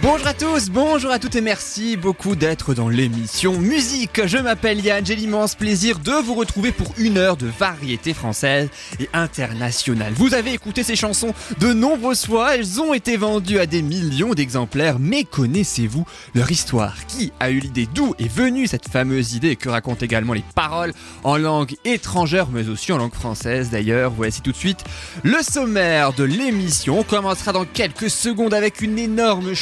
Bonjour à tous, bonjour à toutes et merci beaucoup d'être dans l'émission Musique. Je m'appelle Yann, j'ai l'immense plaisir de vous retrouver pour une heure de variété française et internationale. Vous avez écouté ces chansons de nombreuses fois, elles ont été vendues à des millions d'exemplaires, mais connaissez-vous leur histoire? Qui a eu l'idée? D'où est venue cette fameuse idée? Que racontent également les paroles en langue étrangère, mais aussi en langue française? D'ailleurs Voici tout de suite le sommaire de l'émission. On commencera dans quelques secondes avec une énorme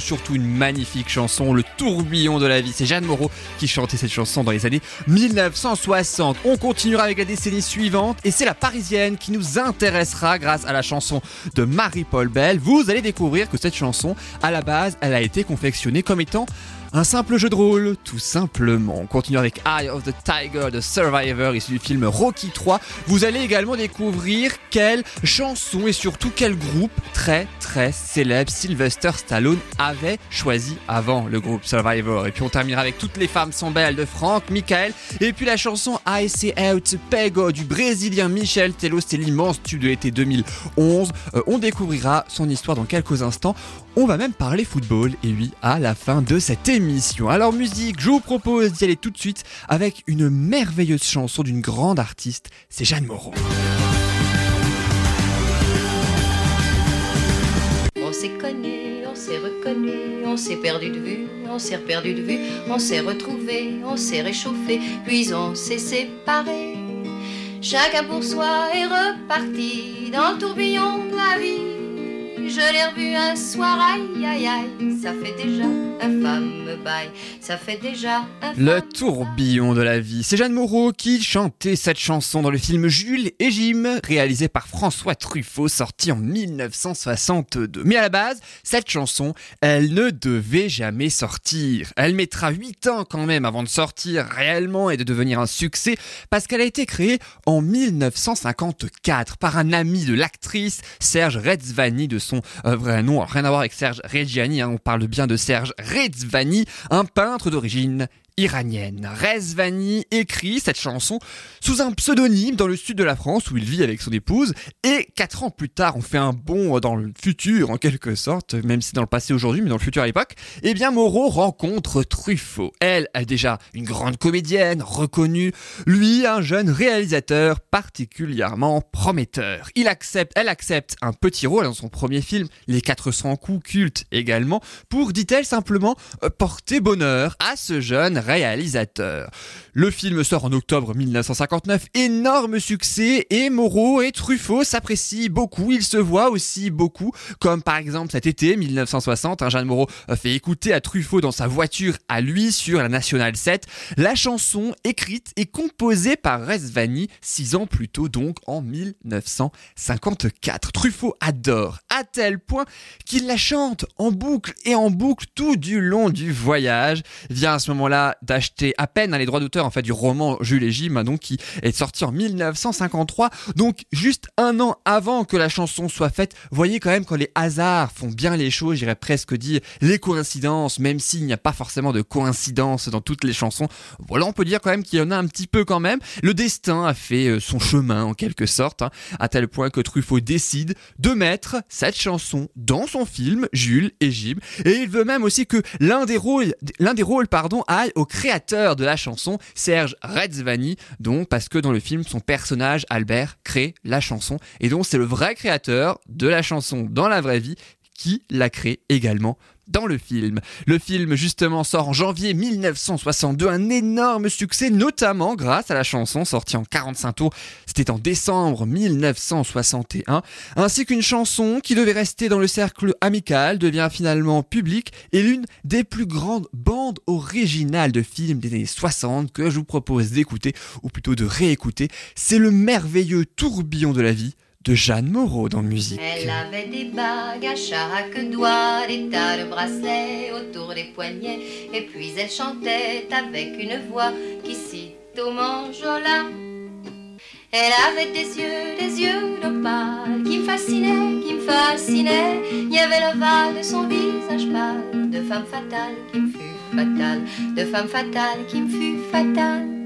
surtout une magnifique chanson, Le tourbillon de la vie. C'est Jeanne Moreau qui chantait cette chanson dans les années 1960. On continuera avec la décennie suivante et c'est la parisienne qui nous intéressera grâce à la chanson de Marie-Paul Bell. Vous allez découvrir que cette chanson, à la base, elle a été confectionnée comme étant un simple jeu de rôle, tout simplement. On continue avec Eye of the Tiger, The Survivor, issu du film Rocky 3. Vous allez également découvrir quelle chanson et surtout quel groupe très très célèbre Sylvester Stallone avait choisi avant le groupe Survivor. Et puis on terminera avec Toutes les femmes sont belles de Franck, Michael. Et puis la chanson I Say Out Pego du brésilien Michel Tello, c'est l'immense tube de l'été 2011. Euh, on découvrira son histoire dans quelques instants. On va même parler football, et oui, à la fin de cette émission. Alors musique, je vous propose d'y aller tout de suite avec une merveilleuse chanson d'une grande artiste, c'est Jeanne Moreau. On s'est connu, on s'est reconnu, on s'est perdu de vue, on s'est perdu de vue, on s'est retrouvé, on s'est réchauffé, puis on s'est séparé. Chacun pour soi est reparti dans le tourbillon de la vie. Je l'ai revu un soir, aïe aïe aïe, ça fait déjà un fameux bail, ça fait déjà un Le tourbillon de la vie. C'est Jeanne Moreau qui chantait cette chanson dans le film Jules et Jim, réalisé par François Truffaut, sorti en 1962. Mais à la base, cette chanson, elle ne devait jamais sortir. Elle mettra 8 ans quand même avant de sortir réellement et de devenir un succès, parce qu'elle a été créée en 1954 par un ami de l'actrice, Serge Rezvani, de son euh, vrai nom. Rien à voir avec Serge Reggiani, hein, on parle bien de Serge Rezvani, un peintre d'origine iranienne. Rezvani écrit cette chanson sous un pseudonyme dans le sud de la France où il vit avec son épouse et quatre ans plus tard on fait un bond dans le futur en quelque sorte, même si dans le passé aujourd'hui mais dans le futur à l'époque, eh bien Moreau rencontre Truffaut. Elle est déjà une grande comédienne reconnue, lui un jeune réalisateur particulièrement prometteur. Il accepte, elle accepte un petit rôle dans son premier film, Les 400 coups culte également, pour, dit-elle simplement, euh, porter bonheur à ce jeune réalisateur. Le film sort en octobre 1959, énorme succès et Moreau et Truffaut s'apprécient beaucoup, ils se voient aussi beaucoup, comme par exemple cet été 1960, un Jeanne Moreau fait écouter à Truffaut dans sa voiture à lui sur la Nationale 7 la chanson écrite et composée par Rezvani six ans plus tôt donc en 1954. Truffaut adore à tel point qu'il la chante en boucle et en boucle tout du long du voyage. Vient à ce moment-là d'acheter à peine hein, les droits d'auteur en fait du roman Jules et Jim, hein, donc qui est sorti en 1953, donc juste un an avant que la chanson soit faite. Voyez quand même quand les hasards font bien les choses, j'irais presque dire les coïncidences, même s'il n'y a pas forcément de coïncidence dans toutes les chansons. Voilà, on peut dire quand même qu'il y en a un petit peu quand même. Le destin a fait euh, son chemin en quelque sorte, hein, à tel point que Truffaut décide de mettre cette chanson dans son film Jules et Jim, et il veut même aussi que l'un des rôles, l'un des rôles pardon, aille au créateur de la chanson, Serge Rezvani, donc parce que dans le film son personnage Albert crée la chanson, et donc c'est le vrai créateur de la chanson dans la vraie vie qui la crée également dans le film. Le film justement sort en janvier 1962, un énorme succès notamment grâce à la chanson sortie en 45 tours, c'était en décembre 1961, ainsi qu'une chanson qui devait rester dans le cercle amical devient finalement publique et l'une des plus grandes bandes originales de films des années 60 que je vous propose d'écouter ou plutôt de réécouter, c'est le merveilleux tourbillon de la vie de Jeanne Moreau dans musique. Elle avait des bagues à chaque doigt, des tas de bracelets autour des poignets, et puis elle chantait avec une voix qui cite au manjola. Elle avait des yeux, des yeux d'opale qui me fascinaient, qui me fascinaient. Il y avait l'ovale de son visage pâle, de femme fatale qui me fut fatale, de femme fatale qui me fut fatale.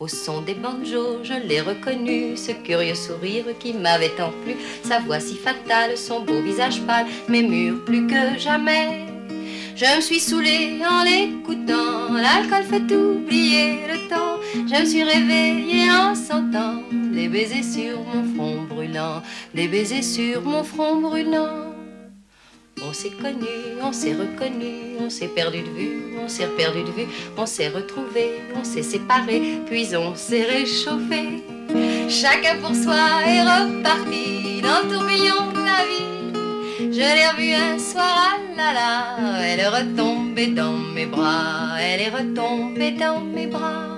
Au son des banjos, je l'ai reconnu, ce curieux sourire qui m'avait tant plu, sa voix si fatale, son beau visage pâle, mes murs plus que jamais. Je me suis saoulée en l'écoutant, l'alcool fait oublier le temps. Je me suis réveillée en sentant des baisers sur mon front brûlant, des baisers sur mon front brûlant. On s'est connu, on s'est reconnu, on s'est perdu de vue, on s'est perdu de vue, on s'est retrouvé, on s'est séparé, puis on s'est réchauffé. Chacun pour soi est reparti dans le tourbillon de la vie. Je l'ai revue un soir, ah là là, elle est retombée dans mes bras, elle est retombée dans mes bras.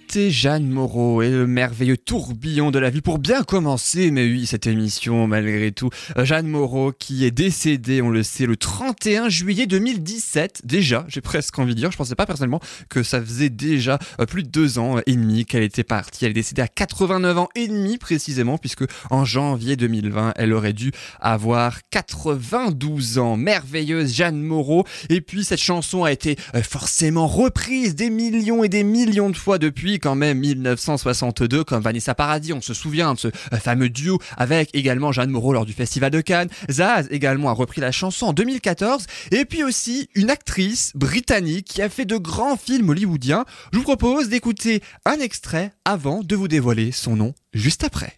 C'était Jeanne Moreau et le merveilleux tourbillon de la vie pour bien commencer, mais oui, cette émission malgré tout. Euh, Jeanne Moreau qui est décédée, on le sait, le 31 juillet 2017. Déjà, j'ai presque envie de dire, je pensais pas personnellement que ça faisait déjà euh, plus de deux ans et demi qu'elle était partie. Elle est décédée à 89 ans et demi précisément, puisque en janvier 2020, elle aurait dû avoir 92 ans. Merveilleuse Jeanne Moreau. Et puis cette chanson a été euh, forcément reprise des millions et des millions de fois depuis quand même 1962 comme Vanessa Paradis, on se souvient de ce euh, fameux duo avec également Jeanne Moreau lors du Festival de Cannes. Zaz également a repris la chanson en 2014 et puis aussi une actrice britannique qui a fait de grands films hollywoodiens. Je vous propose d'écouter un extrait avant de vous dévoiler son nom juste après.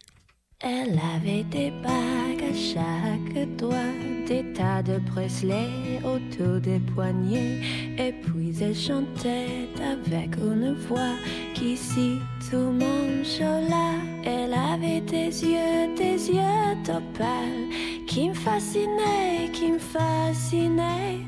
Des tas de bracelets autour des poignets, et puis elle chantait avec une voix qui si tout mon chola. Elle avait des yeux, des yeux d'opale qui me fascinaient, qui me fascinaient,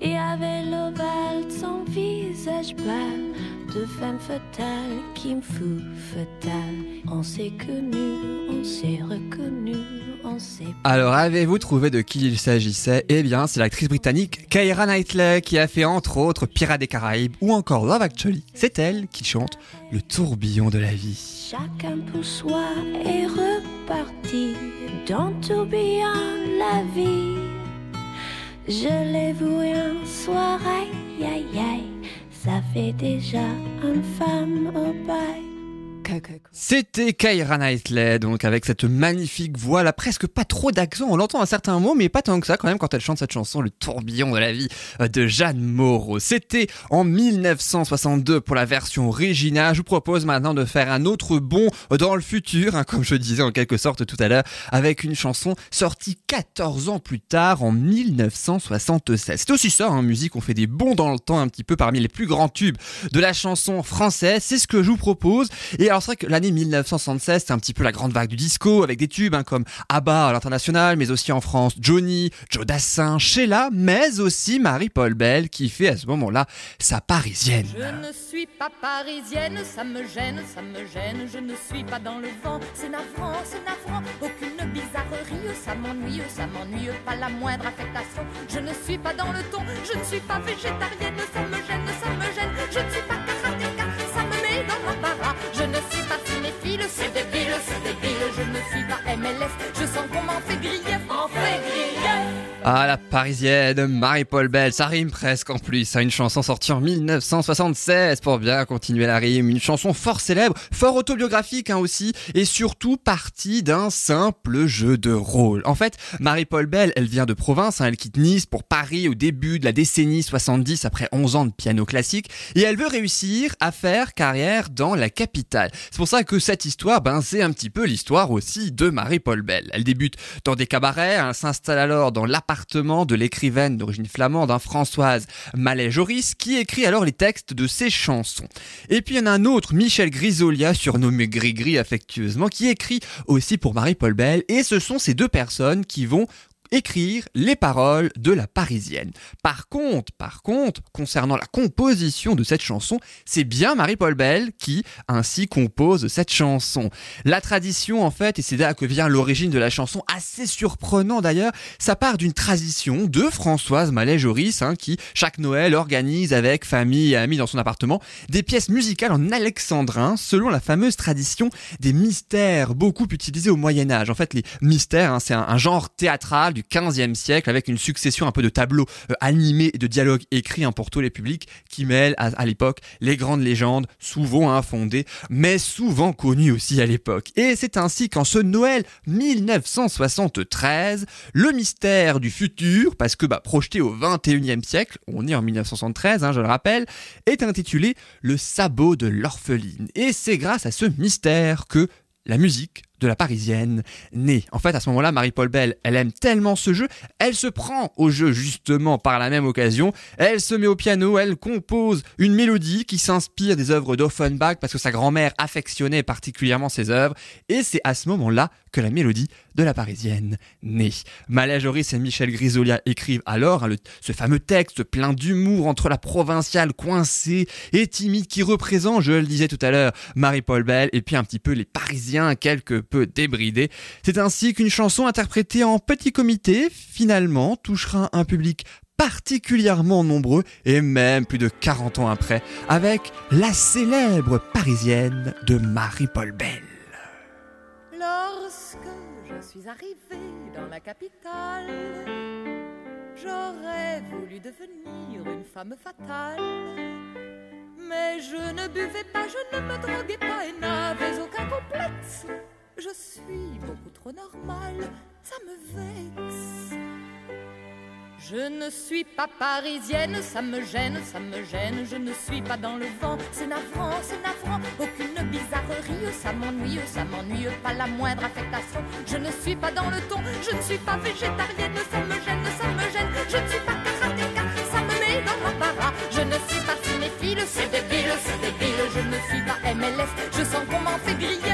et avait l'ovale de son visage pâle de femme fatale qui me fout fatale. On s'est connu, on s'est reconnu, on s'est. Alors, avez-vous trouvé de qui il s'agissait? Eh bien, c'est l'actrice britannique Keira Knightley qui a fait entre autres Pirates des Caraïbes ou encore Love Actually. C'est elle qui chante Le tourbillon de la vie. Chacun pour soi est reparti dans tourbillon la vie. Je l'ai vu un soir, aïe aïe aïe. Ça fait déjà une femme au bail. C'était Kyra Knightley, donc avec cette magnifique voix, là presque pas trop d'accent, on l'entend à certains mots, mais pas tant que ça quand même quand elle chante cette chanson, le tourbillon de la vie euh, de Jeanne Moreau. C'était en 1962 pour la version originale. Je vous propose maintenant de faire un autre bond dans le futur, hein, comme je disais en quelque sorte tout à l'heure, avec une chanson sortie 14 ans plus tard, en 1976. C'est aussi ça, en hein, musique, on fait des bonds dans le temps un petit peu parmi les plus grands tubes de la chanson française. C'est ce que je vous propose. Et alors c'est vrai que l'année 1976, c'est un petit peu la grande vague du disco, avec des tubes hein, comme ABBA à l'international, mais aussi en France, Johnny, Joe Dassin, Sheila, mais aussi Marie-Paul Bell, qui fait à ce moment-là sa parisienne. Je ne suis pas parisienne, ça me gêne, ça me gêne, je ne suis pas dans le vent, c'est navrant, c'est navrant, aucune bizarrerie, ça m'ennuie, ça m'ennuie, pas la moindre affectation, je ne suis pas dans le ton, je ne suis pas végétarienne, ça me gêne, ça me gêne, je ne suis pas karatéka, ça me met dans l'embarras, cinéphile, c'est débile, c'est débile, je ne suis pas MLS, Ah, la parisienne, Marie-Paul Bell, ça rime presque en plus, à une chanson sortie en 1976 pour bien continuer la rime, une chanson fort célèbre, fort autobiographique hein, aussi, et surtout partie d'un simple jeu de rôle. En fait, Marie-Paul Bell, elle vient de province, hein, elle quitte Nice pour Paris au début de la décennie 70 après 11 ans de piano classique, et elle veut réussir à faire carrière dans la capitale. C'est pour ça que cette histoire, ben, c'est un petit peu l'histoire aussi de Marie-Paul Bell. Elle débute dans des cabarets, elle s'installe alors dans l'appartement de l'écrivaine d'origine flamande, hein, Françoise Mallet-Joris, qui écrit alors les textes de ses chansons. Et puis il y en a un autre, Michel Grisolia, surnommé Grigri affectueusement, qui écrit aussi pour Marie-Paul Bell, et ce sont ces deux personnes qui vont écrire les paroles de la Parisienne. Par contre, par contre, concernant la composition de cette chanson, c'est bien Marie-Paul Bell qui ainsi compose cette chanson. La tradition en fait, et c'est là que vient l'origine de la chanson, assez surprenant d'ailleurs, ça part d'une tradition de Françoise Mallet-Joris hein, qui chaque Noël organise avec famille et amis dans son appartement des pièces musicales en alexandrin selon la fameuse tradition des mystères beaucoup utilisés au Moyen Âge. En fait, les mystères, hein, c'est un, un genre théâtral du 15e siècle avec une succession un peu de tableaux euh, animés et de dialogues écrits hein, pour tous les publics qui mêlent à, l'époque les grandes légendes souvent infondées mais souvent connues aussi à l'époque. Et c'est ainsi qu'en ce Noël 1973, le mystère du futur, parce que bah, projeté au 21e siècle, on est en 1973 hein, je le rappelle, est intitulé Le sabot de l'orpheline. Et c'est grâce à ce mystère que la musique de la Parisienne naît. En fait, à ce moment-là, Marie-Paul Bell, elle aime tellement ce jeu, elle se prend au jeu justement par la même occasion. Elle se met au piano, elle compose une mélodie qui s'inspire des œuvres d'Offenbach parce que sa grand-mère affectionnait particulièrement ses œuvres. Et c'est à ce moment-là que la mélodie de la Parisienne. Malais Joris et Michel Grisolia écrivent alors hein, ce fameux texte plein d'humour entre la provinciale coincée et timide qui représente, je le disais tout à l'heure, Marie-Paul Bell et puis un petit peu les Parisiens quelque peu débridés. C'est ainsi qu'une chanson interprétée en petit comité finalement touchera un public particulièrement nombreux et même plus de 40 ans après avec la célèbre Parisienne de Marie-Paul Bell. Lorsque je suis arrivée dans la capitale, j'aurais voulu devenir une femme fatale. Mais je ne buvais pas, je ne me droguais pas et n'avais aucun complexe. Je suis beaucoup trop normale, ça me vexe. Je ne suis pas parisienne, ça me gêne, ça me gêne, je ne suis pas dans le vent, c'est navrant, c'est navrant, aucune bizarrerie, ça m'ennuie, ça m'ennuie, pas la moindre affectation, je ne suis pas dans le ton, je ne suis pas végétarienne, ça me gêne, ça me gêne, je ne suis pas karatéka, ça me met dans l'embarras, je ne suis pas cinéphile, c'est débile, c'est débile, je ne suis pas MLS, je sens qu'on m'en fait grief,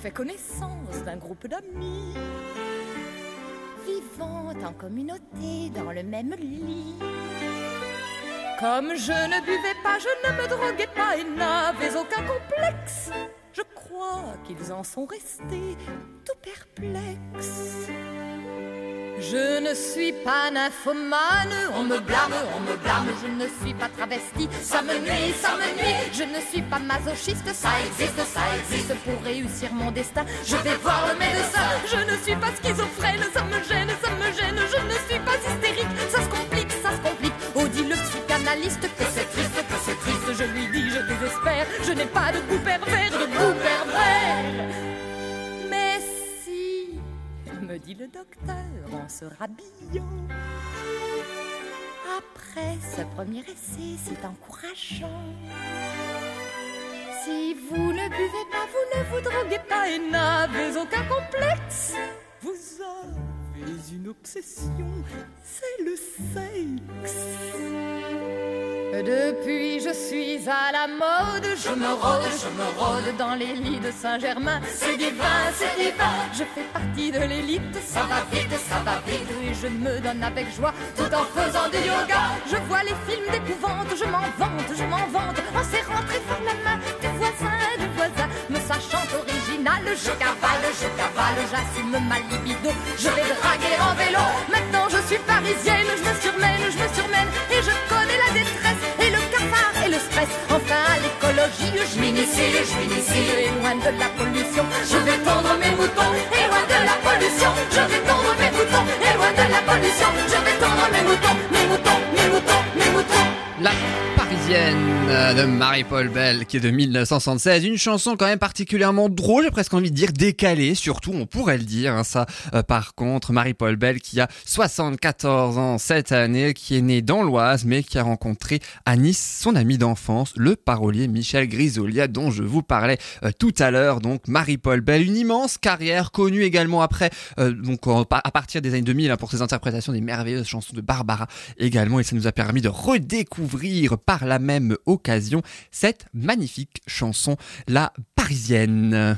fait connaissance d'un groupe d'amis vivant en communauté dans le même lit. Comme je ne buvais pas, je ne me droguais pas et n'avais aucun complexe, je crois qu'ils en sont restés tout perplexes. Je ne suis pas nymphomane, on me blâme, on me blâme, je ne suis pas travesti, ça me nuit, ça me nuit, je ne suis pas masochiste, ça existe, ça existe, pour réussir mon destin, je vais voir le médecin, je ne suis pas schizophrène, ça me gêne, ça me gêne, je ne suis pas hystérique, ça se complique, ça se complique, oh dit le psychanalyste que c'est triste, que c'est triste, je lui dis, je désespère, je n'ai pas de goût pervers, de goût pervers, me dit le docteur en se rhabillant. Après ce premier essai, c'est encourageant. Si vous ne buvez pas, vous ne vous droguez pas et n'avez aucun complexe, vous avez une obsession, c'est le sexe. Depuis je suis à la mode, je me rôde, je me rôde dans les lits de Saint-Germain. C'est divin, c'est divin, je fais partie de l'élite. Ça va vite, ça va vite, et je me donne avec joie tout en faisant du yoga. Je vois les films d'épouvante, je m'en vante, je m'en vante, en serrant très fort la main du voisin, du voisin. Me sachant original, je cavale, je cavale, j'assume ma libido. Je vais Maintenant je suis parisienne, je me surmène, je me surmène, et je connais la détresse et le cafard et le stress. Enfin l'écologie, je m'initie, je m'initie, et loin de la pollution, je vais tondre mes moutons, et loin de la pollution, je vais tondre mes moutons, et loin de la pollution, je vais tondre mes moutons, mes moutons, mes moutons, mes moutons. Parisienne de Marie-Paul Bell qui est de 1976, une chanson quand même particulièrement drôle, j'ai presque envie de dire décalée, surtout on pourrait le dire, hein, ça euh, par contre, Marie-Paul Bell qui a 74 ans cette année, qui est née dans l'Oise mais qui a rencontré à Nice son ami d'enfance, le parolier Michel Grisolia dont je vous parlais euh, tout à l'heure, donc Marie-Paul Bell, une immense carrière connue également après, euh, donc à partir des années 2000 hein, pour ses interprétations des merveilleuses chansons de Barbara également. Et ça nous a permis de redécouvrir par la même occasion cette magnifique chanson, La Parisienne.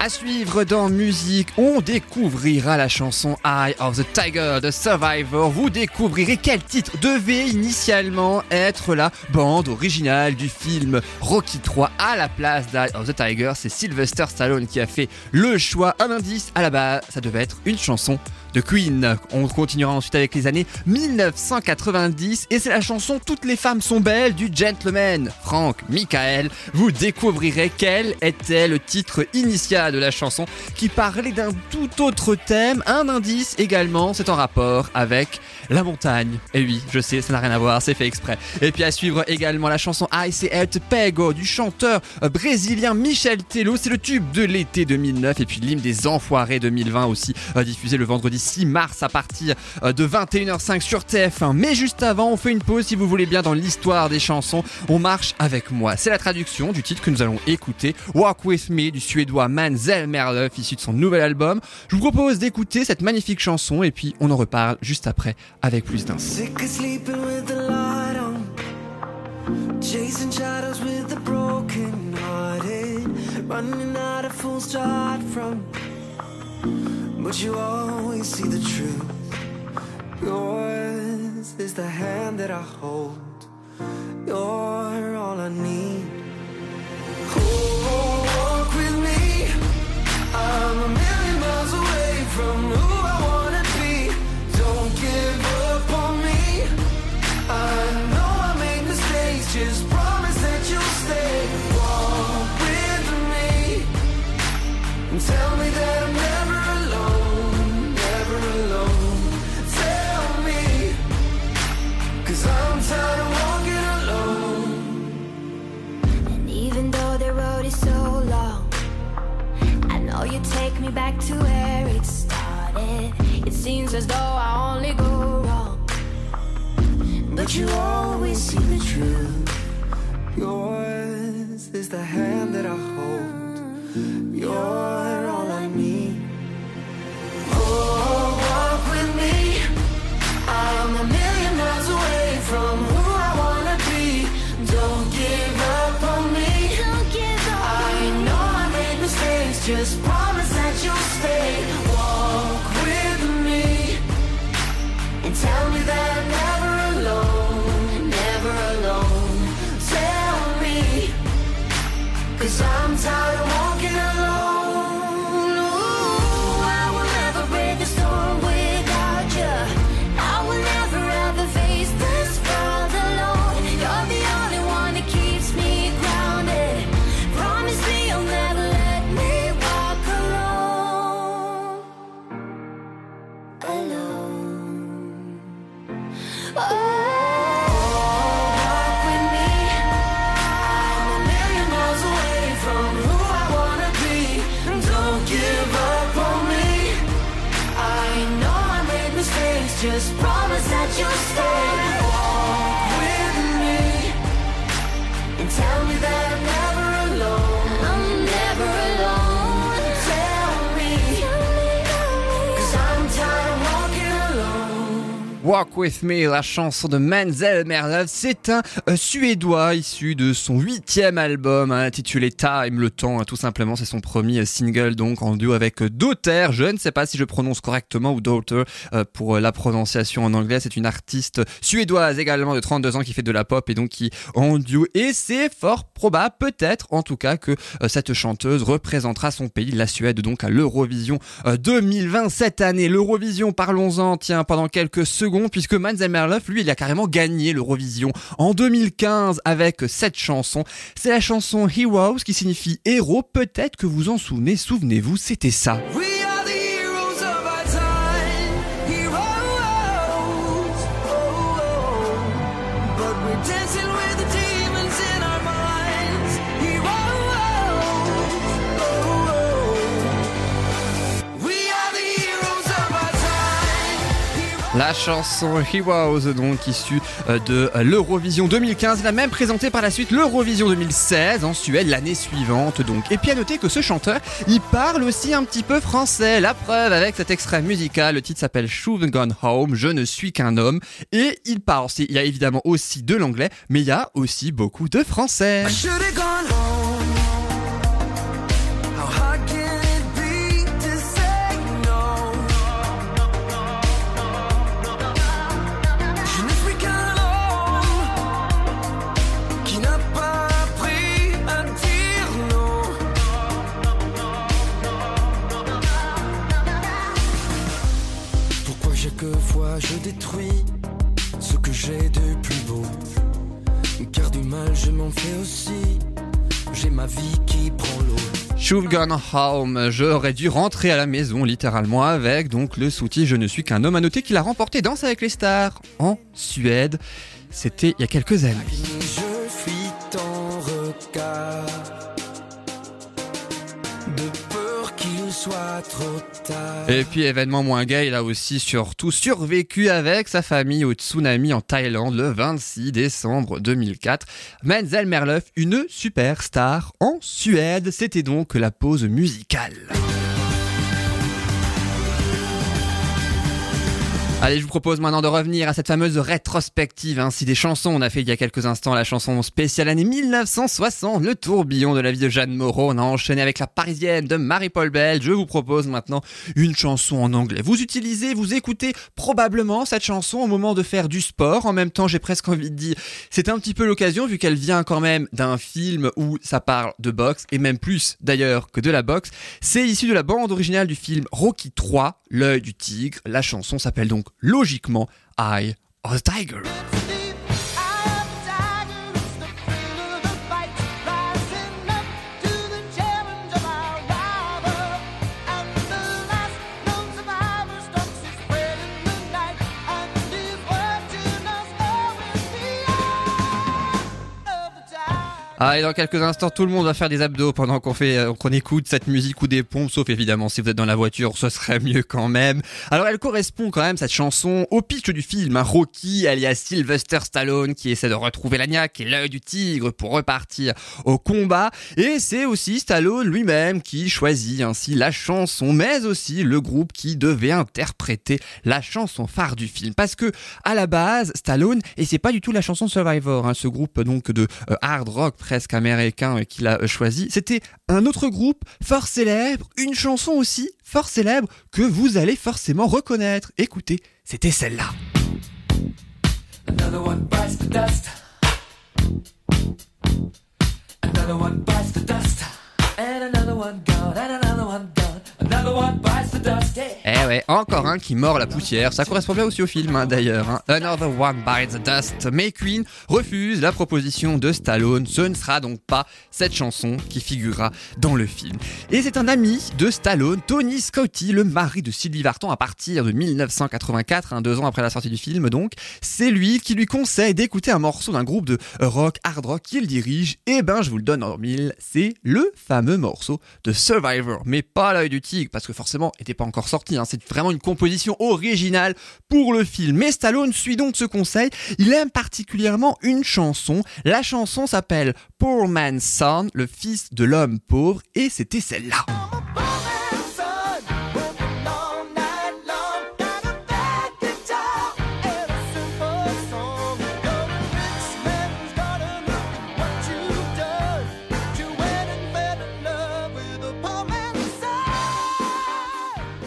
À suivre dans musique, on découvrira la chanson Eye of the Tiger de Survivor. Vous découvrirez quel titre devait initialement être la bande originale du film Rocky 3 à la place d'Eye of the Tiger. C'est Sylvester Stallone qui a fait le choix. Un indice à la base, ça devait être une chanson de Queen. On continuera ensuite avec les années 1990 et c'est la chanson Toutes les femmes sont belles du gentleman Frank Michael. Vous découvrirez quel était le titre initial de la chanson qui parlait d'un tout autre thème. Un indice également, c'est en rapport avec la montagne. Et oui, je sais, ça n'a rien à voir, c'est fait exprès. Et puis à suivre également la chanson I Say Te Pego du chanteur brésilien Michel Tello. C'est le tube de l'été 2009 et puis l'hymne des enfoirés 2020 aussi euh, diffusé le vendredi 6 mars à partir euh, de 21h05 sur TF1. Mais juste avant, on fait une pause si vous voulez bien dans l'histoire des chansons. On marche avec moi. C'est la traduction du titre que nous allons écouter, Walk With Me du suédois Manzel Merlöf, issu de son nouvel album. Je vous propose d'écouter cette magnifique chanson et puis on en reparle juste après avec plus d'infos. Chasing shadows with the broken running out of from. But you always see the truth. Yours is the hand that I hold. You're all I need. Oh, walk with me. I'm a million miles away from take me back to where it started. It seems as though I only go wrong. But you always see the truth. Yours is the hand that I hold. You're Walk With Me, la chanson de Menzel Merlöf, c'est un euh, Suédois issu de son huitième album hein, intitulé Time, le temps, hein, tout simplement, c'est son premier euh, single donc en duo avec euh, Daughter, je ne sais pas si je prononce correctement ou Daughter pour la prononciation en anglais, c'est une artiste suédoise également de 32 ans qui fait de la pop et donc qui en duo. Et c'est fort probable, peut-être en tout cas que cette chanteuse représentera son pays, la Suède donc à l'Eurovision euh, 2020 cette année. L'Eurovision, parlons-en, tiens, pendant quelques secondes, puisque Mans Merloff, lui, il a carrément gagné l'Eurovision en 2015 avec cette chanson. C'est la chanson Heroes qui signifie héros. Peut-être que vous en souvenez, souvenez-vous, c'était ça. We La chanson Heroes, donc issue euh, de euh, l'Eurovision 2015, il a même présenté par la suite l'Eurovision 2016 en Suède l'année suivante. Donc, et puis à noter que ce chanteur, il parle aussi un petit peu français. La preuve avec cet extrait musical, le titre s'appelle Should Gone Home, Je ne suis qu'un homme, et il parle. aussi- Il y a évidemment aussi de l'anglais, mais il y a aussi beaucoup de français. Je détruis ce que j'ai de plus beau? Car du mal je m'en fais aussi. J'ai ma vie qui prend l'eau. Should Gone Home, j'aurais dû rentrer à la maison littéralement avec donc le sous-titre Je ne suis qu'un homme à noter qu'il a remporté Danse avec les stars en Suède. C'était il y a quelques années. Je fuis ton regard. Et puis événement moins gay, il a aussi surtout survécu avec sa famille au tsunami en Thaïlande le 26 décembre 2004. Menzel Merloff, une superstar en Suède, c'était donc la pause musicale. Allez, je vous propose maintenant de revenir à cette fameuse rétrospective ainsi des chansons. On a fait il y a quelques instants la chanson spéciale année 1960, le tourbillon de la vie de Jeanne Moreau. On a enchaîné avec la parisienne de Marie-Paul Bell. Je vous propose maintenant une chanson en anglais. Vous utilisez, vous écoutez probablement cette chanson au moment de faire du sport. En même temps, j'ai presque envie de dire, c'est un petit peu l'occasion vu qu'elle vient quand même d'un film où ça parle de boxe et même plus d'ailleurs que de la boxe. C'est issu de la bande originale du film Rocky 3, L'œil du tigre. La chanson s'appelle donc logiquement Eye of the Tiger. Ah, et dans quelques instants, tout le monde va faire des abdos pendant qu'on fait, euh, qu'on écoute cette musique ou des pompes, sauf évidemment si vous êtes dans la voiture, ce serait mieux quand même. Alors, elle correspond quand même, cette chanson, au pitch du film, un Rocky, alias Sylvester Stallone, qui essaie de retrouver la niaque et l'œil du tigre pour repartir au combat. Et c'est aussi Stallone lui-même qui choisit ainsi la chanson, mais aussi le groupe qui devait interpréter la chanson phare du film. Parce que, à la base, Stallone, et c'est pas du tout la chanson Survivor, hein, ce groupe donc de euh, hard rock presque américain euh, qu'il a euh, choisi, c'était un autre groupe fort célèbre, une chanson aussi fort célèbre que vous allez forcément reconnaître. Écoutez, c'était celle-là. Eh ouais, encore un qui mord la poussière. Ça correspond bien aussi au film, hein, d'ailleurs. hein. Another One Bites the Dust. Mais Queen refuse la proposition de Stallone. Ce ne sera donc pas cette chanson qui figurera dans le film. Et c'est un ami de Stallone, Tony Scotti, le mari de Sylvie Vartan à partir de 1984, hein, deux ans après la sortie du film donc. C'est lui qui lui conseille d'écouter un morceau d'un groupe de rock, hard rock qu'il dirige. Et ben, je vous le donne en mille, c'est le fameux morceau de Survivor. Mais pas l'œil du tigre, parce que forcément, n'était pas encore sorti. hein. C'est vraiment une composition originale pour le film. Mais Stallone suit donc ce conseil. Il aime particulièrement une chanson. La chanson s'appelle Poor Man's Son, le fils de l'homme pauvre, et c'était celle-là.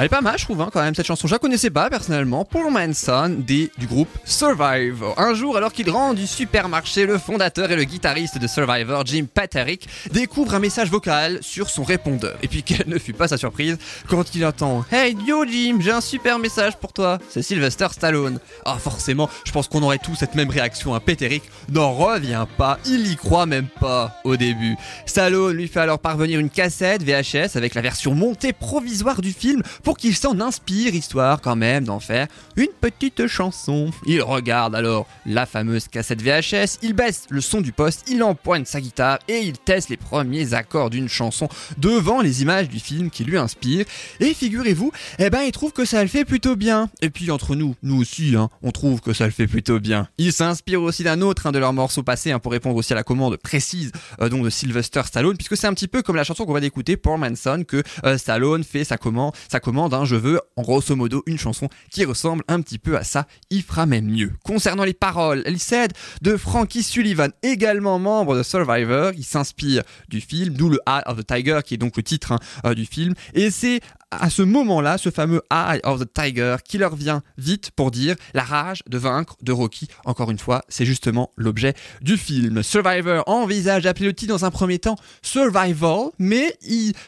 Elle est pas mal, je trouve, hein, quand même, cette chanson. Je la connaissais pas, personnellement. Poor Man's Son, des, du groupe Survivor. Un jour, alors qu'il rentre du supermarché, le fondateur et le guitariste de Survivor, Jim Paterick, découvre un message vocal sur son répondeur. Et puis, quelle ne fut pas sa surprise quand il entend Hey, yo Jim, j'ai un super message pour toi. C'est Sylvester Stallone. Ah, forcément, je pense qu'on aurait tous cette même réaction. Un Paterick n'en revient pas. Il y croit même pas au début. Stallone lui fait alors parvenir une cassette VHS avec la version montée provisoire du film pour pour qu'il s'en inspire, histoire quand même d'en faire une petite chanson. Il regarde alors la fameuse cassette VHS, il baisse le son du poste, il empoigne sa guitare et il teste les premiers accords d'une chanson devant les images du film qui lui inspire. Et figurez-vous, eh ben il trouve que ça le fait plutôt bien. Et puis entre nous, nous aussi, hein, on trouve que ça le fait plutôt bien. Il s'inspire aussi d'un autre un de leurs morceaux passés hein, pour répondre aussi à la commande précise euh, donc de Sylvester Stallone, puisque c'est un petit peu comme la chanson qu'on va d'écouter pour Manson que euh, Stallone fait sa commande, sa commande. Hein, je veux en grosso modo une chanson qui ressemble un petit peu à ça. Il fera même mieux. Concernant les paroles, elle cède de Frankie Sullivan, également membre de Survivor. Il s'inspire du film, d'où le Eye of the Tiger, qui est donc le titre hein, euh, du film. Et c'est à ce moment-là, ce fameux Eye of the Tiger qui leur vient vite pour dire la rage de vaincre de Rocky. Encore une fois, c'est justement l'objet du film. Survivor envisage d'appeler le titre dans un premier temps Survival, mais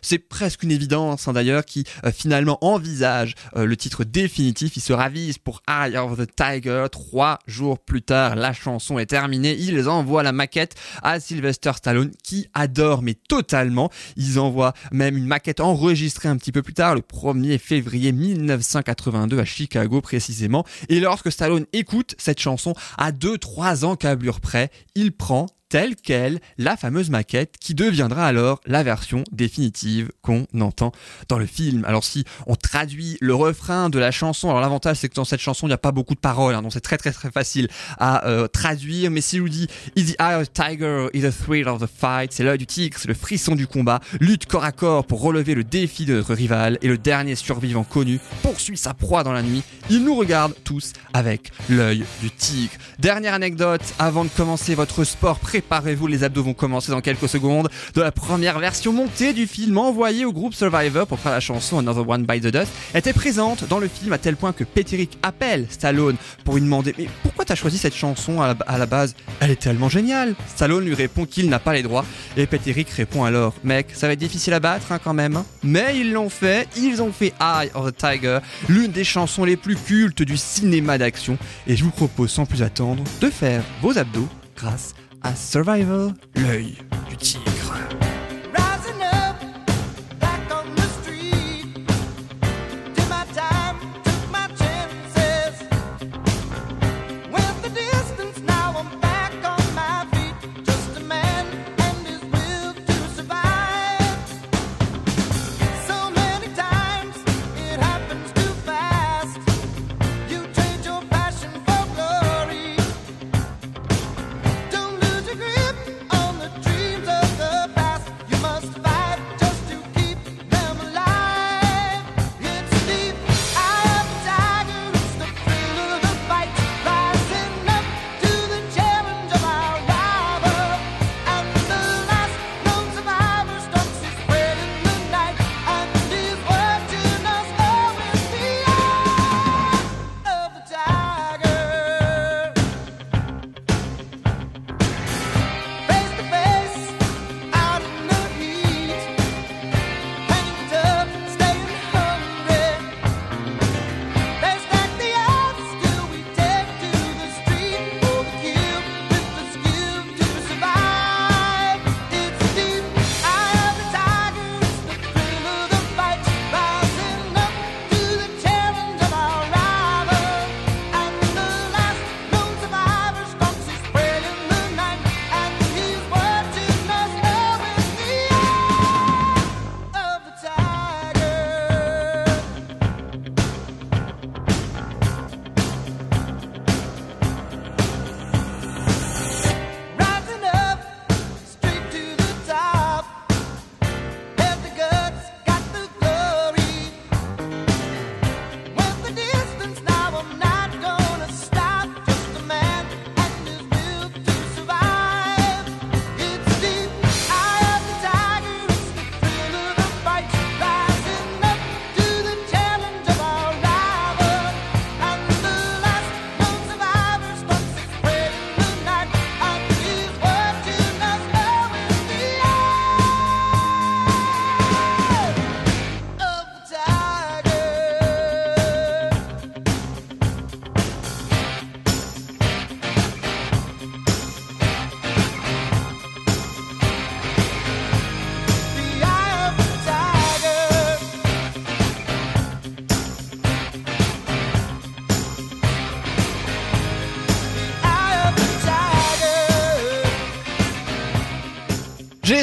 c'est presque une évidence hein, d'ailleurs qui euh, finalement envisage euh, le titre définitif. Il se ravise pour Eye of the Tiger. Trois jours plus tard, la chanson est terminée. Ils envoient la maquette à Sylvester Stallone qui adore mais totalement. Ils envoient même une maquette enregistrée un petit peu plus tard le 1er février 1982 à Chicago précisément. Et lorsque Stallone écoute cette chanson à 2-3 ans câblure près, il prend telle quelle la fameuse maquette qui deviendra alors la version définitive qu'on entend dans le film. Alors si on traduit le refrain de la chanson, alors l'avantage c'est que dans cette chanson il n'y a pas beaucoup de paroles, hein, donc c'est très très très facile à euh, traduire, mais si je vous dis Is the eye of tiger, is the thrill of the fight, c'est l'œil du tigre, c'est le frisson du combat, lutte corps à corps pour relever le défi de notre rival et le dernier survivant connu poursuit sa proie dans la nuit, il nous regarde tous avec l'œil du tigre. Dernière anecdote avant de commencer votre sport préparé Préparez-vous, les abdos vont commencer dans quelques secondes. De la première version montée du film envoyée au groupe Survivor pour faire la chanson Another One by the Dust était présente dans le film à tel point que Peterick appelle Stallone pour lui demander Mais pourquoi t'as choisi cette chanson à la, base? Elle est tellement géniale Stallone lui répond qu'il n'a pas les droits et Peterick répond alors Mec, ça va être difficile à battre hein, quand même. Mais ils l'ont fait, ils ont fait Eye of the Tiger, l'une des chansons les plus cultes du cinéma d'action. Et je vous propose sans plus attendre de faire vos abdos grâce à Survival, l'œil du tigre.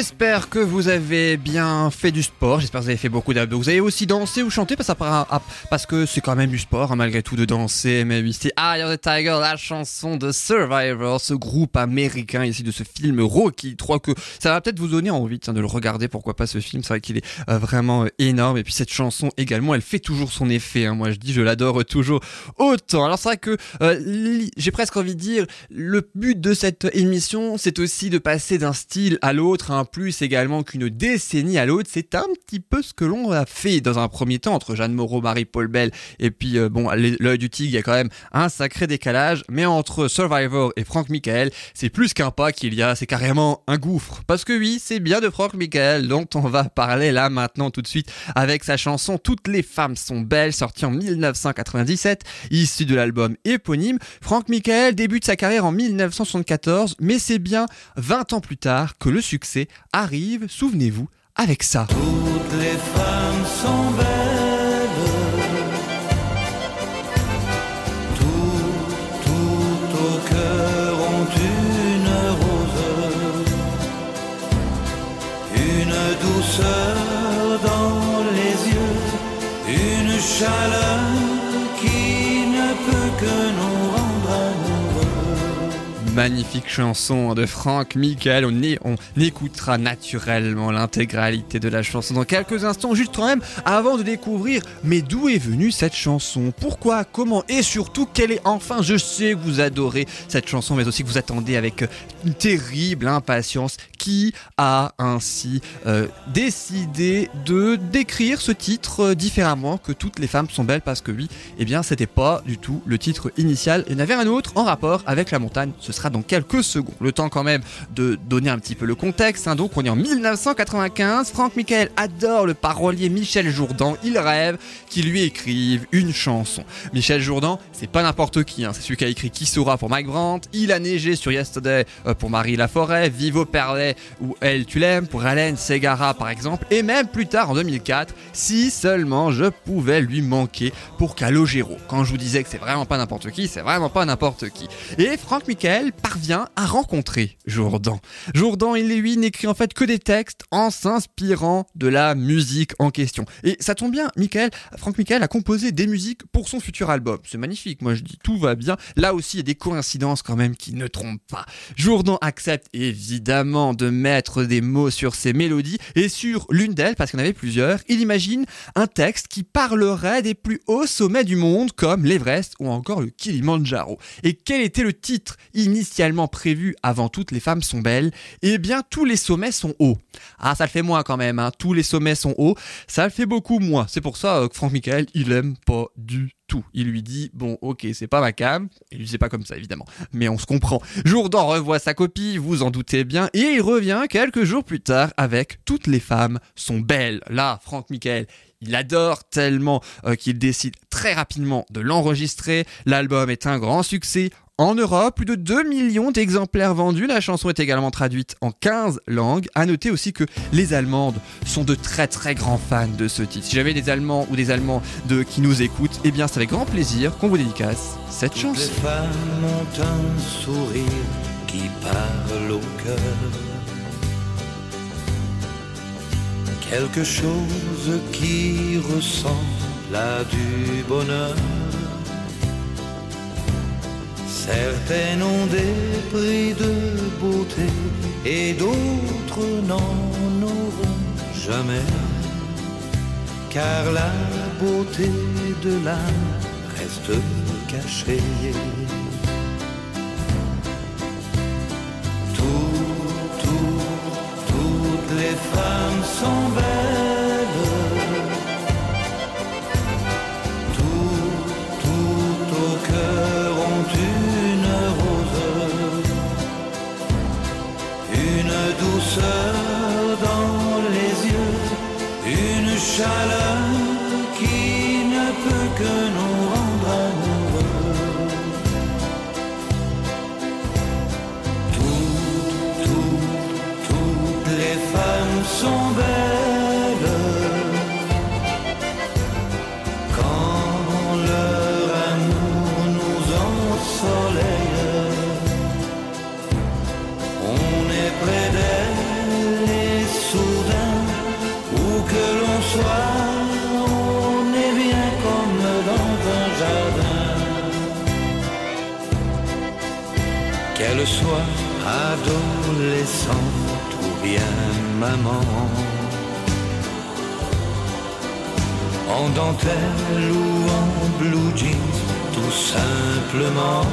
is J'espère que vous avez bien fait du sport, j'espère que vous avez fait beaucoup d'abdos. Vous avez aussi dansé ou chanté parce, que ah, c'est quand même du sport hein, malgré tout de danser. Mais oui, c'est Eye the Tiger, la chanson de Survivor, ce groupe américain ici de ce film Rocky 3 que ça va peut-être vous donner envie de le regarder. Pourquoi pas ce film C'est vrai qu'il est euh, vraiment euh, énorme. Et puis cette chanson également, elle fait toujours son effet. hein. Moi je dis, je l'adore toujours autant. Alors c'est vrai que euh, j'ai presque envie de dire, le but de cette émission, c'est aussi de passer d'un style à l'autre, un plus également qu'une décennie à l'autre. C'est un petit peu ce que l'on a fait dans un premier temps entre Jeanne Moreau, Marie-Paul Bell et puis euh, bon, l'œil du tigre, il y a quand même un sacré décalage. Mais entre Survivor et Franck Michael, c'est plus qu'un pas qu'il y a, c'est carrément un gouffre. Parce que oui, c'est bien de Franck Michael dont on va parler là maintenant tout de suite avec sa chanson Toutes les femmes sont belles, sortie en 1997, issue de l'album éponyme. Franck Michael débute sa carrière en 1974, mais c'est bien 20 ans plus tard que le succès arrive, souvenez-vous, avec ça. Toutes les femmes sont belles. Tout, tout au cœur ont une rose. Une douceur dans les yeux. Une chaleur Magnifique chanson de Franck Michael. On, écoutera naturellement l'intégralité de la chanson dans quelques instants, juste quand même avant de découvrir mais d'où est venue cette chanson, pourquoi, comment? Et surtout quelle est enfin? Je sais que vous adorez cette chanson, mais aussi que vous attendez avec une terrible impatience qui a ainsi euh, décidé de décrire ce titre euh, différemment que toutes les femmes sont belles? Parce que oui, eh bien c'était pas du tout le titre initial. Il y en avait un autre en rapport avec la montagne. Ce sera dans quelques secondes. Le temps quand même de donner un petit peu le contexte. hein. Donc on est en 1995. Franck Michael adore le parolier Michel Jourdan. Il rêve qu'il lui écrive une chanson. Michel Jourdan, c'est pas n'importe qui. hein. C'est celui qui a écrit Qui saura pour Mike Brandt. Il a neigé sur Yesterday euh, pour Marie Laforêt. Vivo Perlet ou Elle tu l'aimes pour Hélène Segara par exemple. Et même plus tard en 2004, si seulement je pouvais lui manquer pour Calogero. Quand je vous disais que c'est vraiment pas n'importe qui, c'est vraiment pas n'importe qui. Et Franck Michael parvient à rencontrer Jourdan. Jourdan, il lui n'écrit en fait que des textes en s'inspirant de la musique en question. Et ça tombe bien, Michael, Franck Michael a composé des musiques pour son futur album. C'est magnifique, moi je dis tout va bien. Là aussi, il y a des coïncidences quand même qui ne trompent pas. Jourdan accepte évidemment de mettre des mots sur ses mélodies et sur l'une d'elles, parce qu'il y en avait plusieurs, il imagine un texte qui parlerait des plus hauts sommets du monde comme l'Everest ou encore le Kilimandjaro. Et quel était le titre initialement prévu avant toutes les femmes sont belles Eh bien tous les sommets sont hauts. Ah ça le fait moins quand même, hein. tous les sommets sont hauts, ça le fait beaucoup moins. C'est pour ça euh, que Franck Michael, il aime pas du tout. Il lui dit bon ok c'est pas ma cam, il lui dit pas comme ça évidemment, mais on se comprend. Jourdan revoit sa copie, vous en doutez bien, et il revient quelques jours plus tard avec toutes les femmes sont belles. Là Franck Michael il adore tellement euh, qu'il décide très rapidement de l'enregistrer. L'album est un grand succès. En Europe, plus de 2 millions d'exemplaires vendus. La chanson est également traduite en 15 langues. À noter aussi que les Allemandes sont de très très grands fans de ce titre. Si j'avais des Allemands ou des Allemands de, qui nous écoutent, eh bien c'est avec grand plaisir qu'on vous dédicace cette Toutes les chanson. femmes ont un sourire qui parle au cœur. Quelque chose qui ressemble à du bonheur. Certaines ont des prix de beauté et d'autres n'en auront jamais. Car la beauté de l'âme reste cachée. Tout, tout, toutes les femmes sont belles. Dans les yeux, une chaleur qui ne peut que nous maman. En dentelle ou en blue jeans, tout simplement.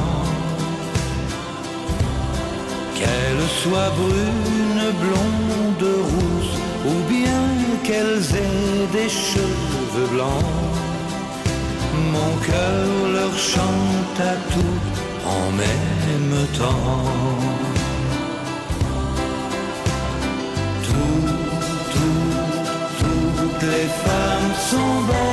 Qu'elle soit brune, blonde, rousse, ou bien qu'elles aient des cheveux blancs. Mon cœur leur chante à tout en même temps. Tout, tout, toutes les femmes sont belles.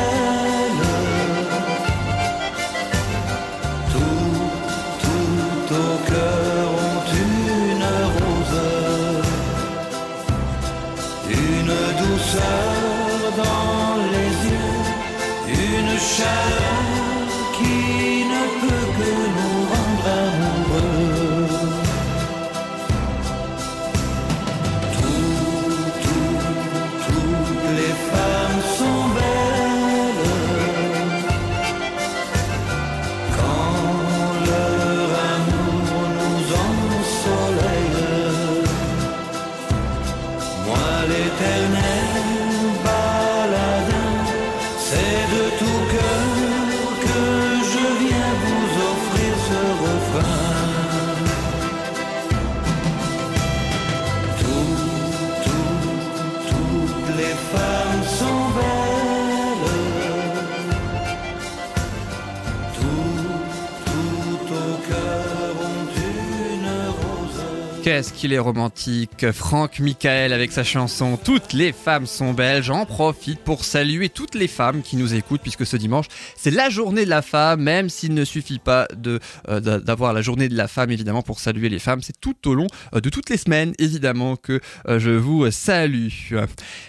Cheers. Qu'il est romantique, Franck Michael avec sa chanson Toutes les femmes sont belles. J'en profite pour saluer toutes les femmes qui nous écoutent puisque ce dimanche c'est la journée de la femme, même s'il ne suffit pas de euh, d'a- d'avoir la journée de la femme évidemment pour saluer les femmes. C'est tout au long euh, de toutes les semaines évidemment que euh, je vous salue.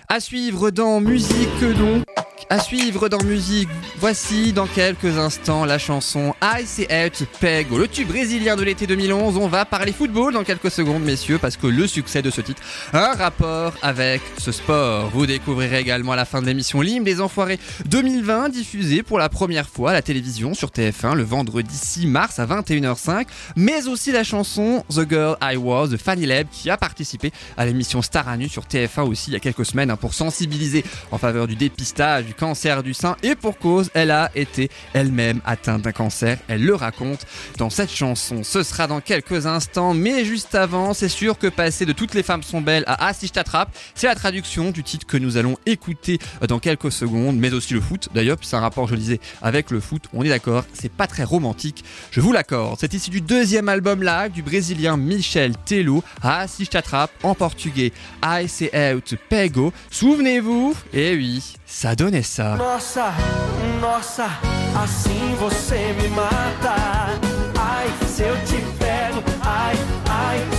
À suivre dans musique donc. À suivre dans musique, voici dans quelques instants la chanson I Say It Pego, le tube brésilien de l'été 2011. On va parler football dans quelques secondes, messieurs, parce que le succès de ce titre a un rapport avec ce sport. Vous découvrirez également à la fin de l'émission Lim des Enfoirés 2020, diffusée pour la première fois à la télévision sur TF1 le vendredi 6 mars à 21h05, mais aussi la chanson The Girl I Was de Fanny Leb qui a participé à l'émission Star à nu sur TF1 aussi il y a quelques semaines hein, pour sensibiliser en faveur du dépistage du cancer du sein et pour cause, elle a été elle-même atteinte d'un cancer. Elle le raconte dans cette chanson. Ce sera dans quelques instants, mais juste avant, c'est sûr que passer de toutes les femmes sont belles à Ah si je t'attrape, c'est la traduction du titre que nous allons écouter dans quelques secondes, mais aussi le foot d'ailleurs, c'est un rapport, je le disais, avec le foot. On est d'accord, c'est pas très romantique, je vous l'accorde. C'est issu du deuxième album live du brésilien Michel Tello, Ah si je t'attrape, en portugais, I say out pego. Souvenez-vous, et oui, ça donnait ça. Nossa, nossa, assim você me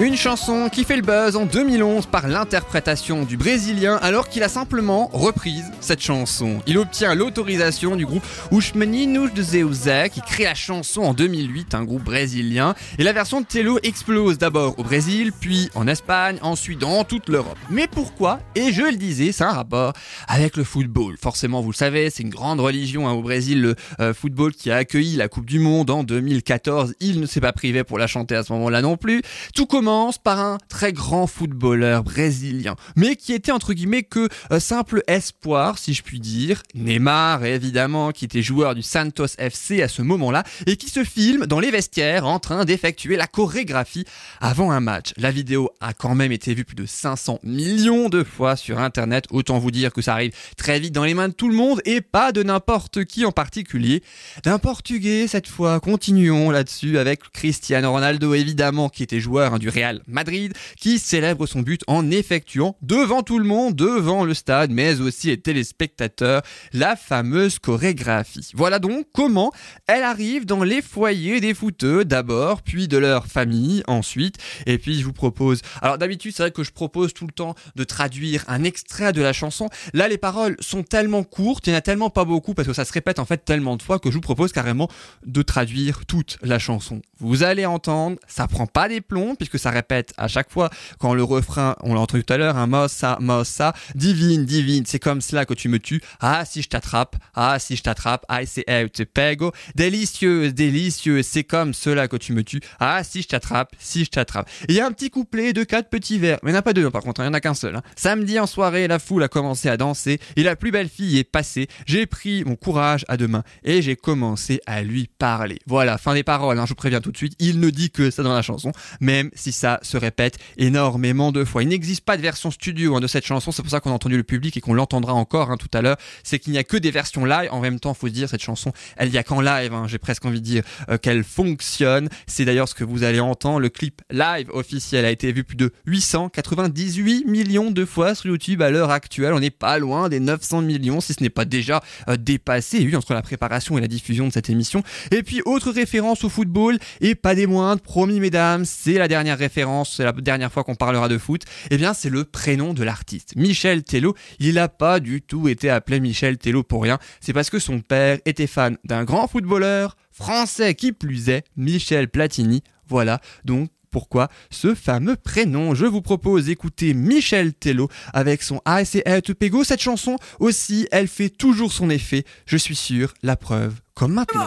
Une chanson qui fait le buzz en 2011 par l'interprétation du Brésilien alors qu'il a simplement reprise cette chanson. Il obtient l'autorisation du groupe Meninos de Zeusa qui crée la chanson en 2008, un groupe brésilien. Et la version de Tello explose d'abord au Brésil, puis en Espagne, ensuite dans toute l'Europe. Mais pourquoi? Et je le disais, c'est un rapport avec le football. Forcément, vous le savez, c'est une grande religion hein, au Brésil, le euh, football qui a accueilli la Coupe du Monde en 2014. Il ne s'est pas privé pour la chanter à ce moment-là non plus. Tout commence par un très grand footballeur brésilien, mais qui était entre guillemets que euh, simple espoir, si je puis dire. Neymar, évidemment, qui était joueur du Santos FC à ce moment-là, et qui se filme dans les vestiaires en train d'effectuer la chorégraphie avant un match. La vidéo a quand même été vue plus de 500 millions de fois sur Internet. Autant vous dire que ça arrive très vite dans les mains de tout le monde et pas de n'importe qui en particulier. D'un Portugais cette fois. Continuons là-dessus avec Cristiano Ronaldo évidemment qui était joueur hein, du Real Madrid qui célèbre son but en effectuant devant tout le monde, devant le stade mais aussi les téléspectateurs la fameuse chorégraphie. Voilà donc comment elle arrive dans les foyers des footeux d'abord, puis de leur famille ensuite. Et puis je vous propose. Alors d'habitude c'est vrai que je propose tout le temps de traduire un extrait de la chanson. Là les paroles sont tellement courtes, il n'y en a tellement pas beaucoup parce que ça se répète en fait tellement de fois que je vous propose carrément de traduire toute la chanson. Vous allez entendre, ça prend pas des plombs puisque ça répète à chaque fois quand le refrain, on l'a entendu tout à l'heure, un mossa, mossa, divine, divine, c'est comme cela que tu me tues. Ah, si je t'attrape, ah, si je t'attrape, ah, c'est te pego. Délicieux, délicieux, c'est comme cela que tu me tues. Ah, si je t'attrape, si je t'attrape. Il y a un petit couplet de quatre petits vers, mais il n'y en a pas deux par contre, hein, il n'y en a qu'un seul. hein. Samedi en soirée, la foule a commencé à danser et la plus belle fille est passée. J'ai pris mon courage à deux mains et j'ai commencé à lui parler. Voilà, fin des paroles, hein, je vous préviens tout de suite. Il ne dit que ça dans la chanson, même si ça se répète énormément de fois. Il n'existe pas de version studio hein, de cette chanson, c'est pour ça qu'on a entendu le public et qu'on l'entendra encore hein, tout à l'heure. C'est qu'il n'y a que des versions live. En même temps, faut se dire, cette chanson, elle y a qu'en live. hein. J'ai presque envie de dire euh, qu'elle fonctionne. C'est d'ailleurs ce que vous allez entendre. Le clip live officiel a été vu plus de 898 millions de fois sur YouTube à l'heure actuelle. On n'est pas loin des 900 millions, si ce n'est pas déjà euh, dépassé. Oui, entre la préparation et la diffusion de cette émission. Et puis, autre référence au football, et pas des moindres, promis mesdames, c'est la dernière référence, c'est la dernière fois qu'on parlera de foot. Eh bien, c'est le prénom de l'artiste. Michel Tello, il n'a pas du tout été appelé Michel Tello pour rien. C'est parce que son père était fan d'un grand footballeur français qui plus est, Michel Platini. Voilà, donc pourquoi ce fameux prénom? Je vous propose d'écouter Michel Tello avec son ASCL to Pego. Cette chanson aussi, elle fait toujours son effet. Je suis sûr, la preuve, comme maintenant.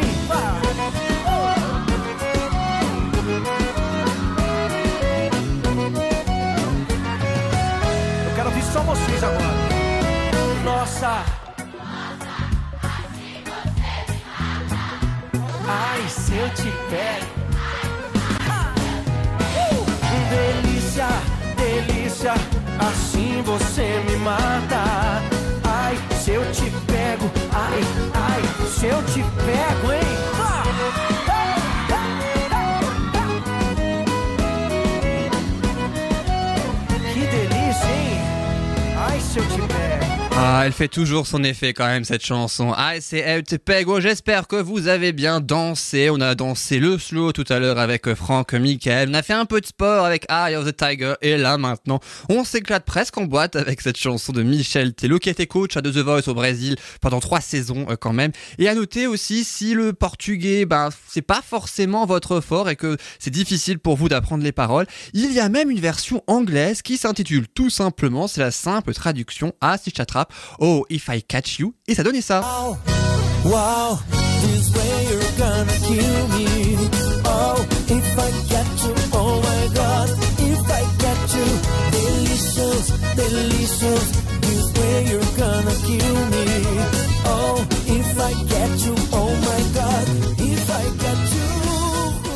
Vocês agora. Nossa. Ai, se eu te pego. Uh! Delícia, delícia, assim você me mata. Ai, se eu te pego, ai, ai, se eu te pego, hein? Que Ai, se eu te pego. Ah, elle fait toujours son effet quand même cette chanson. Ah, c'est pego. J'espère que vous avez bien dansé. On a dansé le slow tout à l'heure avec euh, Franck Michael. On a fait un peu de sport avec Eye of the Tiger. Et là maintenant, on s'éclate presque en boîte avec cette chanson de Michel Tello qui été coach à The Voice au Brésil pendant trois saisons euh, quand même. Et à noter aussi si le portugais, ben c'est pas forcément votre fort et que c'est difficile pour vous d'apprendre les paroles. Il y a même une version anglaise qui s'intitule tout simplement, c'est la simple traduction à si Oh, if I catch you. Et ça donnait ça. Wow, this way you're gonna kill me. Oh, if I get you, oh my god, if I get you, delicious, delicious, this way you're gonna kill me. Oh, if I get you, oh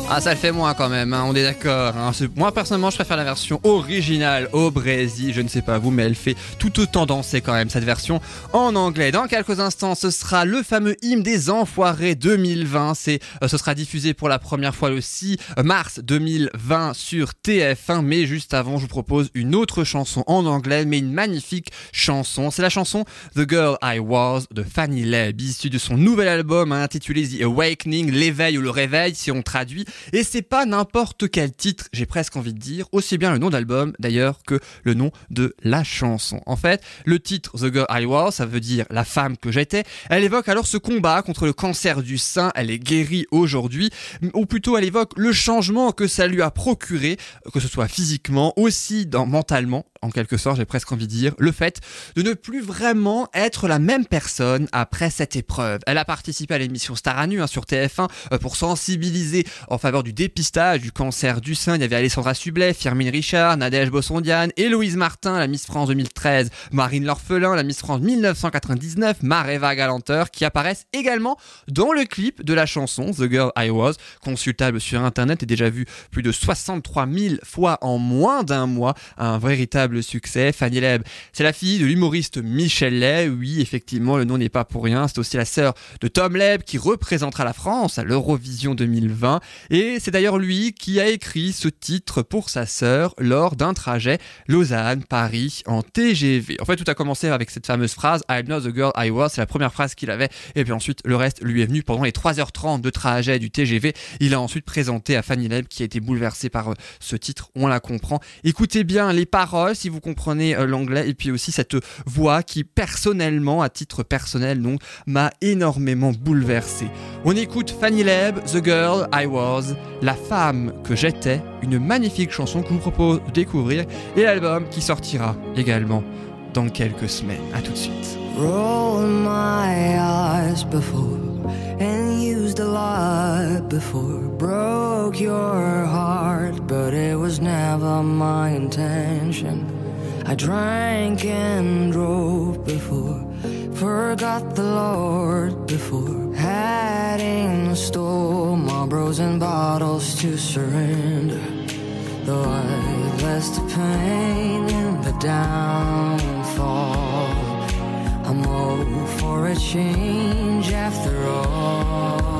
Ah, ça le fait moins quand même, hein, on est d'accord. hein. Moi, personnellement, je préfère la version originale au Brésil. Je ne sais pas vous, mais elle fait tout autant danser quand même, cette version en anglais. Dans quelques instants, ce sera le fameux hymne des Enfoirés 2020. C'est, euh, ce sera diffusé pour la première fois le 6 mars 2020 sur TF1. Mais juste avant, je vous propose une autre chanson en anglais, mais une magnifique chanson. C'est la chanson The Girl I Was de Fanny Leb, issue de son nouvel album hein, intitulé The Awakening, l'éveil ou le réveil si on traduit. Et c'est pas n'importe quel titre, j'ai presque envie de dire, aussi bien le nom d'album d'ailleurs que le nom de la chanson. En fait, le titre The Girl I Was, ça veut dire la femme que j'étais. Elle évoque alors ce combat contre le cancer du sein. Elle est guérie aujourd'hui, ou plutôt elle évoque le changement que ça lui a procuré, que ce soit physiquement, aussi dans, mentalement, en quelque sorte, j'ai presque envie de dire, le fait de ne plus vraiment être la même personne après cette épreuve. Elle a participé à l'émission Star à nu hein, sur TF1 euh, pour sensibiliser en faveur du dépistage du cancer du sein. Il y avait Alessandra Sublet, Firmine Richard, Nadège Bossondiane, Héloïse Martin, la Miss France 2013, Marine L'Orphelin, la Miss France 1999, Mareva Galanteur, qui apparaissent également dans le clip de la chanson The Girl I Was, consultable sur internet et déjà vu plus de 63 000 fois en moins d'un mois. Un véritable succès. Fanny Leb, c'est la fille de l'humoriste Michel Leb. Oui, effectivement, le nom n'est pas pour rien. C'est aussi la sœur de Tom Leb qui représentera la France à l'Eurovision 2020. Et c'est d'ailleurs lui qui a écrit ce titre pour sa sœur lors d'un trajet Lausanne-Paris en TGV. En fait, tout a commencé avec cette fameuse phrase I'm not the girl I was. C'est la première phrase qu'il avait. Et puis ensuite, le reste lui est venu pendant les 3h30 de trajet du TGV. Il a ensuite présenté à Fanny Leb qui a été bouleversée par euh, ce titre. On la comprend. Écoutez bien les paroles si vous comprenez euh, l'anglais et puis aussi cette voix qui personnellement, à titre personnel donc, m'a énormément bouleversé. On écoute Fanny Leb, The Girl I Was, la femme que j'étais, une magnifique chanson que je vous propose de découvrir et l'album qui sortira également dans quelques semaines. À tout de suite. Used a lot before. Broke your heart, but it was never my intention. I drank and drove before, forgot the Lord before. Had in store Marlboros and bottles to surrender. Though I less the pain in the downfall. I'm all for a change after all.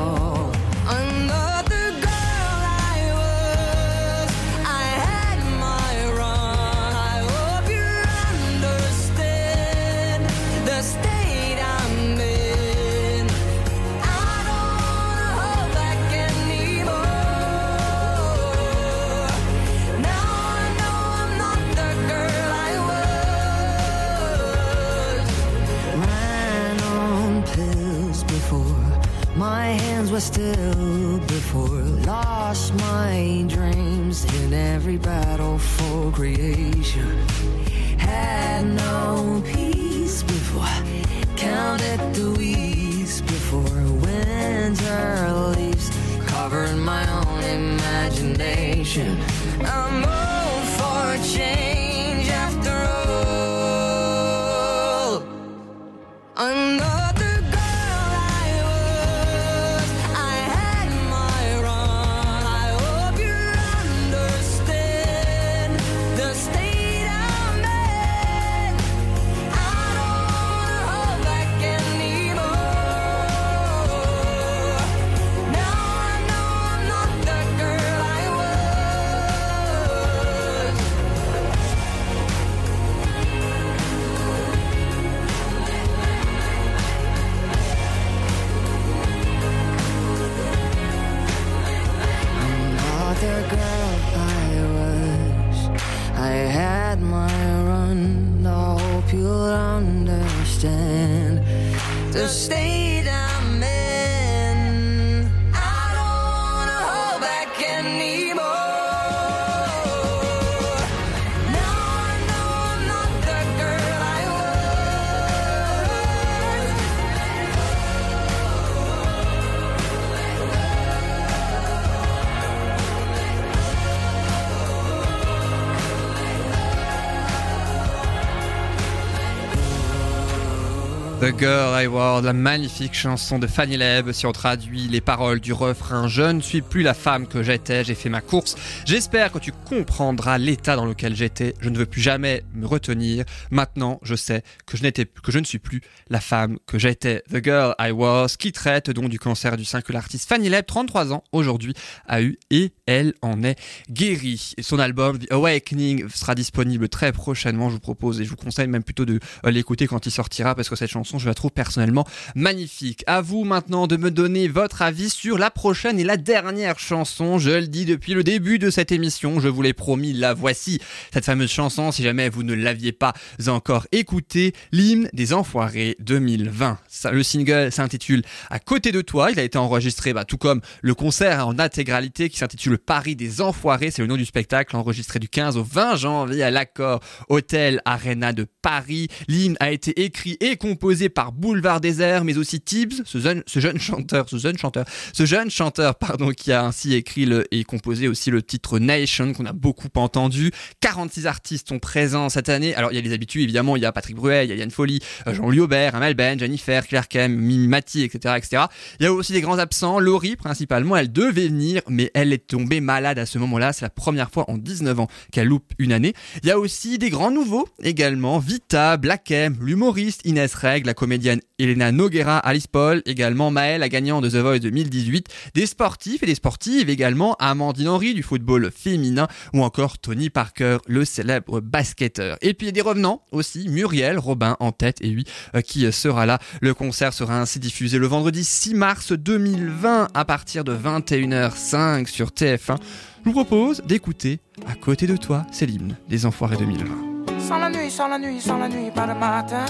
The Girl I Was, la magnifique chanson de Fanny Leb. Si on traduit les paroles du refrain Je ne suis plus la femme que j'étais, j'ai fait ma course. J'espère que tu comprendras l'état dans lequel j'étais. Je ne veux plus jamais me retenir. Maintenant, je sais que je n'étais, que je ne suis plus la femme que j'étais. The Girl I Was, qui traite donc du cancer du sein que l'artiste Fanny Leb, 33 ans aujourd'hui, a eu et elle en est guérie. Son album The Awakening sera disponible très prochainement. Je vous propose et je vous conseille même plutôt de euh, l'écouter quand il sortira parce que cette chanson, je la trouve personnellement magnifique. À vous maintenant de me donner votre avis sur la prochaine et la dernière chanson. Je le dis depuis le début de cette émission, je vous l'ai promis, la voici. Cette fameuse chanson, si jamais vous ne l'aviez pas encore écoutée, l'hymne des enfoirés 2020. Ça, le single s'intitule À côté de toi. Il a été enregistré, bah, tout comme le concert en intégralité qui s'intitule Paris des enfoirés. C'est le nom du spectacle enregistré du 15 au 20 janvier à l'accord Hôtel Arena de Paris. L'hymne a été écrit et composé par Boulevard Désert, mais aussi Tibbs, ce jeune, ce jeune chanteur, ce jeune chanteur, ce jeune chanteur, pardon, qui a ainsi écrit et composé aussi le titre Nation qu'on a beaucoup entendu. 46 artistes sont présents cette année. Alors il y a les habitués évidemment, il y a Patrick Bruet, il y a Yann Folly, euh, Jean-Louis Aubert, Amel Ben, Jennifer, Claire Kem, Mimi Mati, etc., etc. Il y a aussi des grands absents. Laurie principalement, elle devait venir, mais elle est tombée malade à ce moment-là. C'est la première fois en 19 ans qu'elle loupe une année. Il y a aussi des grands nouveaux également. Vita, Black M, l'humoriste Inès Reg, la comédienne Elena Noguera, Alice Paul, également Maël, la gagnante de The Voice 2018, des sportifs et des sportives également, Amandine Henry du football féminin ou encore Tony Parker, le célèbre basketteur. Et puis des revenants aussi, Muriel Robin en tête et lui euh, qui sera là. Le concert sera ainsi diffusé le vendredi 6 mars 2020 à partir de 21h05 sur TF1. Je vous propose d'écouter À côté de toi, c'est l'hymne des Enfoirés 2020. Sans la nuit, sans la nuit, sans la nuit, pas de matin.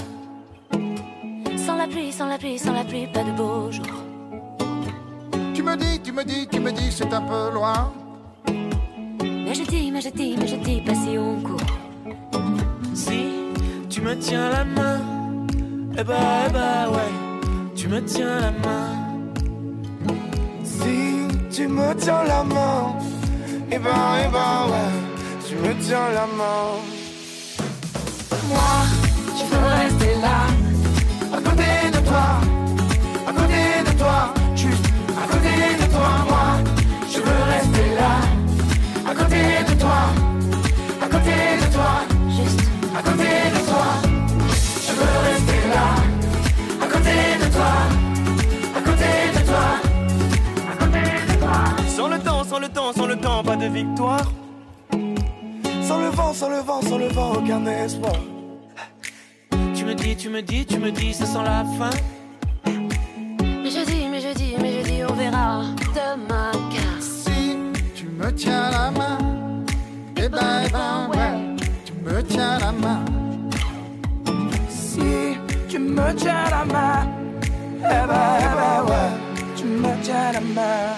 Sans la pluie, sans la pluie, sans la pluie, pas de beau jour. Tu me dis, tu me dis, tu me dis, c'est un peu loin. Mais je dis, mais je dis, mais je dis pas si on court. Si tu me tiens la main, eh bah, eh bah ouais, tu me tiens la main. Si tu me tiens la main, eh ben, eh ben, ouais, tu me tiens la main. Moi, je veux rester là, à côté de toi, à côté de toi, juste à côté de toi. Moi, je veux rester là, à côté de toi, à côté de toi, Juste à côté de toi. Je veux rester là, à côté de toi, à côté de toi, à côté de toi. Sans le temps, sans le temps, sans le temps, pas de victoire. Sans le vent, sans le vent, sans le vent, aucun espoir. Tu me dis, tu me dis, tu me dis, ça sent la fin. Mais je dis, mais je dis, mais je dis, on verra demain car Si tu me tiens la main, eh ben, eh ben, ouais, tu me tiens la main. Si tu me tiens la main, eh ben, eh ben, ouais, tu me tiens la main.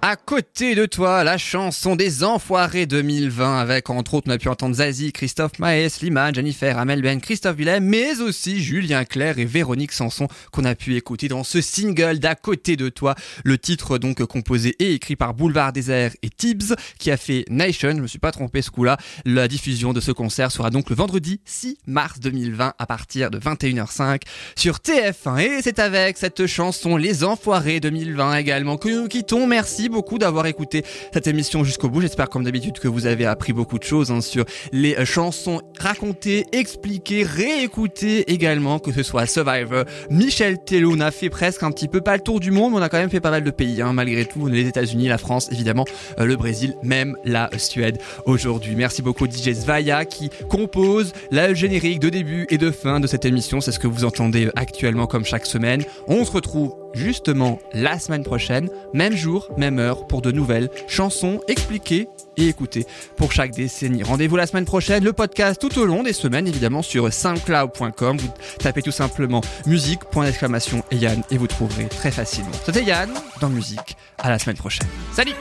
À côté de toi, la chanson des Enfoirés 2020 avec entre autres on a pu entendre Zazie, Christophe Maé, Slimane, Jennifer, Amel Ben, Christophe Willem, mais aussi Julien Clerc et Véronique Sanson qu'on a pu écouter dans ce single d'À côté de toi. Le titre donc composé et écrit par Boulevard Désert et Tibbs qui a fait Nation, je me suis pas trompé ce coup-là. La diffusion de ce concert sera donc le vendredi 6 mars 2020 à partir de 21h05 sur TF1 et c'est avec cette chanson Les Enfoirés 2020 également que nous quittons. Merci beaucoup d'avoir écouté cette émission jusqu'au bout. J'espère comme d'habitude que vous avez appris beaucoup de choses hein, sur les euh, chansons racontées, expliquées, réécoutées également, que ce soit Survivor, Michel Tello. On a fait presque un petit peu pas le tour du monde, mais on a quand même fait pas mal de pays hein, malgré tout. Les États-Unis, la France, évidemment, euh, le Brésil, même la Suède aujourd'hui. Merci beaucoup DJ Svaya qui compose la générique de début et de fin de cette émission. C'est ce que vous entendez actuellement comme chaque semaine. On se retrouve justement la semaine prochaine, même jour, même heure, pour de nouvelles chansons expliquées et écoutées pour chaque décennie. Rendez-vous la semaine prochaine, le podcast tout au long des semaines, évidemment sur soundcloud.com. Vous tapez tout simplement musique, point d'exclamation et Yann et vous trouverez très facilement. C'était Yann dans musique. À la semaine prochaine. Salut!